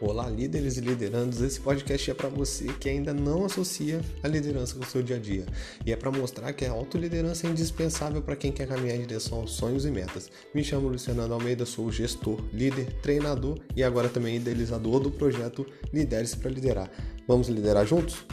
Olá, líderes e liderandos. Esse podcast é para você que ainda não associa a liderança com o seu dia a dia. E é para mostrar que a autoliderança é indispensável para quem quer caminhar em direção aos sonhos e metas. Me chamo Luciano Almeida, sou gestor, líder, treinador e agora também idealizador do projeto Lidere-se para Liderar. Vamos liderar juntos?